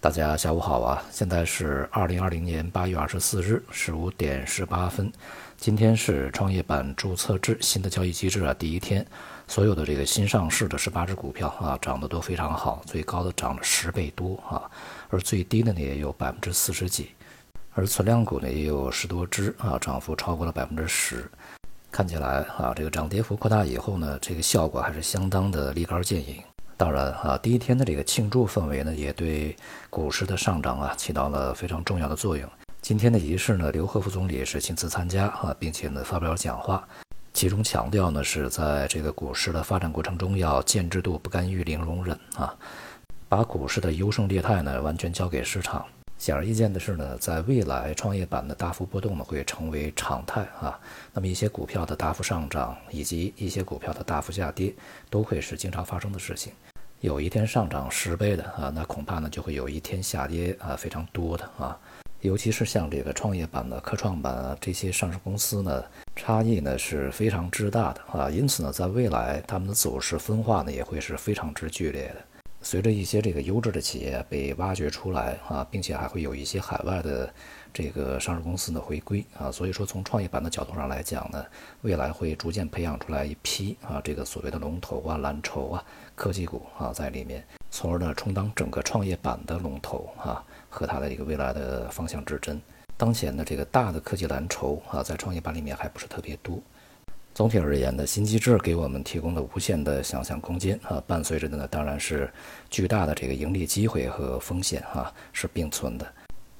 大家下午好啊！现在是二零二零年八月二十四日十五点十八分。今天是创业板注册制新的交易机制啊第一天，所有的这个新上市的十八只股票啊涨得都非常好，最高的涨了十倍多啊，而最低的呢也有百分之四十几，而存量股呢也有十多只啊，涨幅超过了百分之十。看起来啊，这个涨跌幅扩大以后呢，这个效果还是相当的立竿见影。当然啊，第一天的这个庆祝氛围呢，也对股市的上涨啊起到了非常重要的作用。今天的仪式呢，刘鹤副总理是亲自参加啊，并且呢发表讲话，其中强调呢是在这个股市的发展过程中要见制度、不干预、零容忍啊，把股市的优胜劣汰呢完全交给市场。显而易见的是呢，在未来创业板的大幅波动呢会成为常态啊。那么一些股票的大幅上涨以及一些股票的大幅下跌都会是经常发生的事情。有一天上涨十倍的啊，那恐怕呢就会有一天下跌啊非常多的啊。尤其是像这个创业板的科创板啊这些上市公司呢，差异呢是非常之大的啊。因此呢，在未来他们的走势分化呢也会是非常之剧烈的。随着一些这个优质的企业被挖掘出来啊，并且还会有一些海外的这个上市公司的回归啊，所以说从创业板的角度上来讲呢，未来会逐渐培养出来一批啊这个所谓的龙头啊、蓝筹啊、科技股啊在里面，从而呢充当整个创业板的龙头啊和它的一个未来的方向指针。当前的这个大的科技蓝筹啊，在创业板里面还不是特别多。总体而言呢，新机制给我们提供了无限的想象空间啊，伴随着的呢，当然是巨大的这个盈利机会和风险啊，是并存的。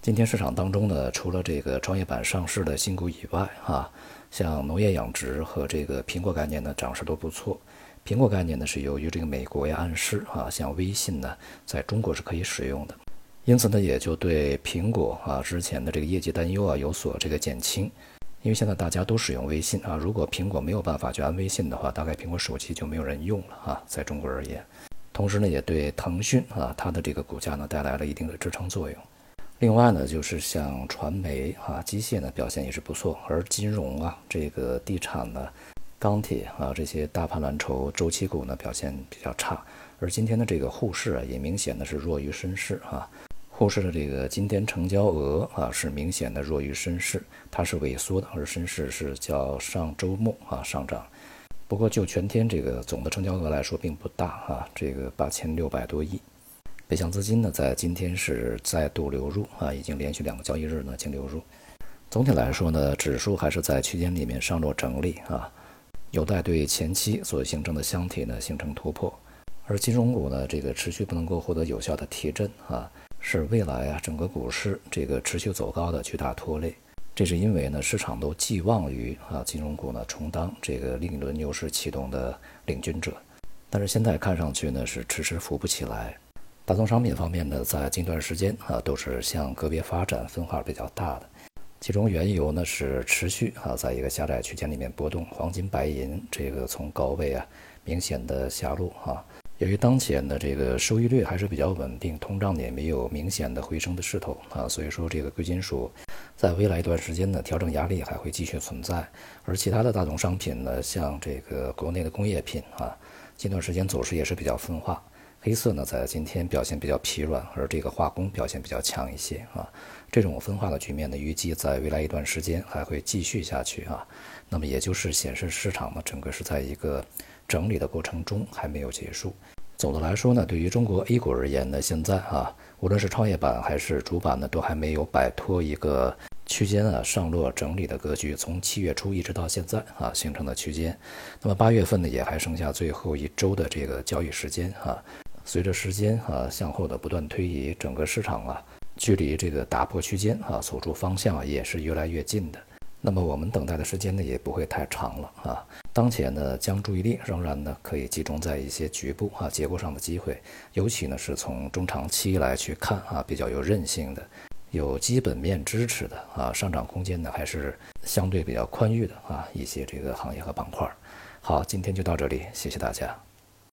今天市场当中呢，除了这个创业板上市的新股以外啊，像农业养殖和这个苹果概念呢，涨势都不错。苹果概念呢，是由于这个美国呀暗示啊，像微信呢，在中国是可以使用的，因此呢，也就对苹果啊之前的这个业绩担忧啊有所这个减轻。因为现在大家都使用微信啊，如果苹果没有办法去安微信的话，大概苹果手机就没有人用了啊。在中国而言，同时呢，也对腾讯啊它的这个股价呢带来了一定的支撑作用。另外呢，就是像传媒啊、机械呢表现也是不错，而金融啊、这个地产呢、钢铁啊这些大盘蓝筹、周期股呢表现比较差。而今天的这个沪市啊，也明显的是弱于深市啊。沪市的这个今天成交额啊是明显的弱于深市，它是萎缩的，而深市是较上周末啊上涨。不过就全天这个总的成交额来说并不大啊，这个八千六百多亿。北向资金呢在今天是再度流入啊，已经连续两个交易日呢净流入。总体来说呢，指数还是在区间里面上落整理啊，有待对前期所形成的箱体呢形成突破。而金融股呢，这个持续不能够获得有效的提振啊。是未来啊，整个股市这个持续走高的巨大拖累。这是因为呢，市场都寄望于啊金融股呢充当这个另一轮牛市启动的领军者。但是现在看上去呢是迟迟扶不起来。大宗商品方面呢，在近段时间啊都是向个别发展分化比较大的。其中原油呢是持续啊在一个狭窄区间里面波动，黄金、白银这个从高位啊明显的下落啊。由于当前的这个收益率还是比较稳定，通胀也没有明显的回升的势头啊，所以说这个贵金属在未来一段时间呢，调整压力还会继续存在。而其他的大宗商品呢，像这个国内的工业品啊，近段时间走势也是比较分化。黑色呢，在今天表现比较疲软，而这个化工表现比较强一些啊。这种分化的局面呢，预计在未来一段时间还会继续下去啊。那么也就是显示市场呢，整个是在一个。整理的过程中还没有结束。总的来说呢，对于中国 A 股而言呢，现在啊，无论是创业板还是主板呢，都还没有摆脱一个区间啊上落整理的格局。从七月初一直到现在啊形成的区间，那么八月份呢也还剩下最后一周的这个交易时间啊。随着时间啊向后的不断推移，整个市场啊距离这个打破区间啊走出方向啊也是越来越近的。那么我们等待的时间呢也不会太长了啊。当前呢，将注意力仍然呢可以集中在一些局部啊结构上的机会，尤其呢是从中长期来去看啊，比较有韧性的、有基本面支持的啊，上涨空间呢还是相对比较宽裕的啊一些这个行业和板块。好，今天就到这里，谢谢大家。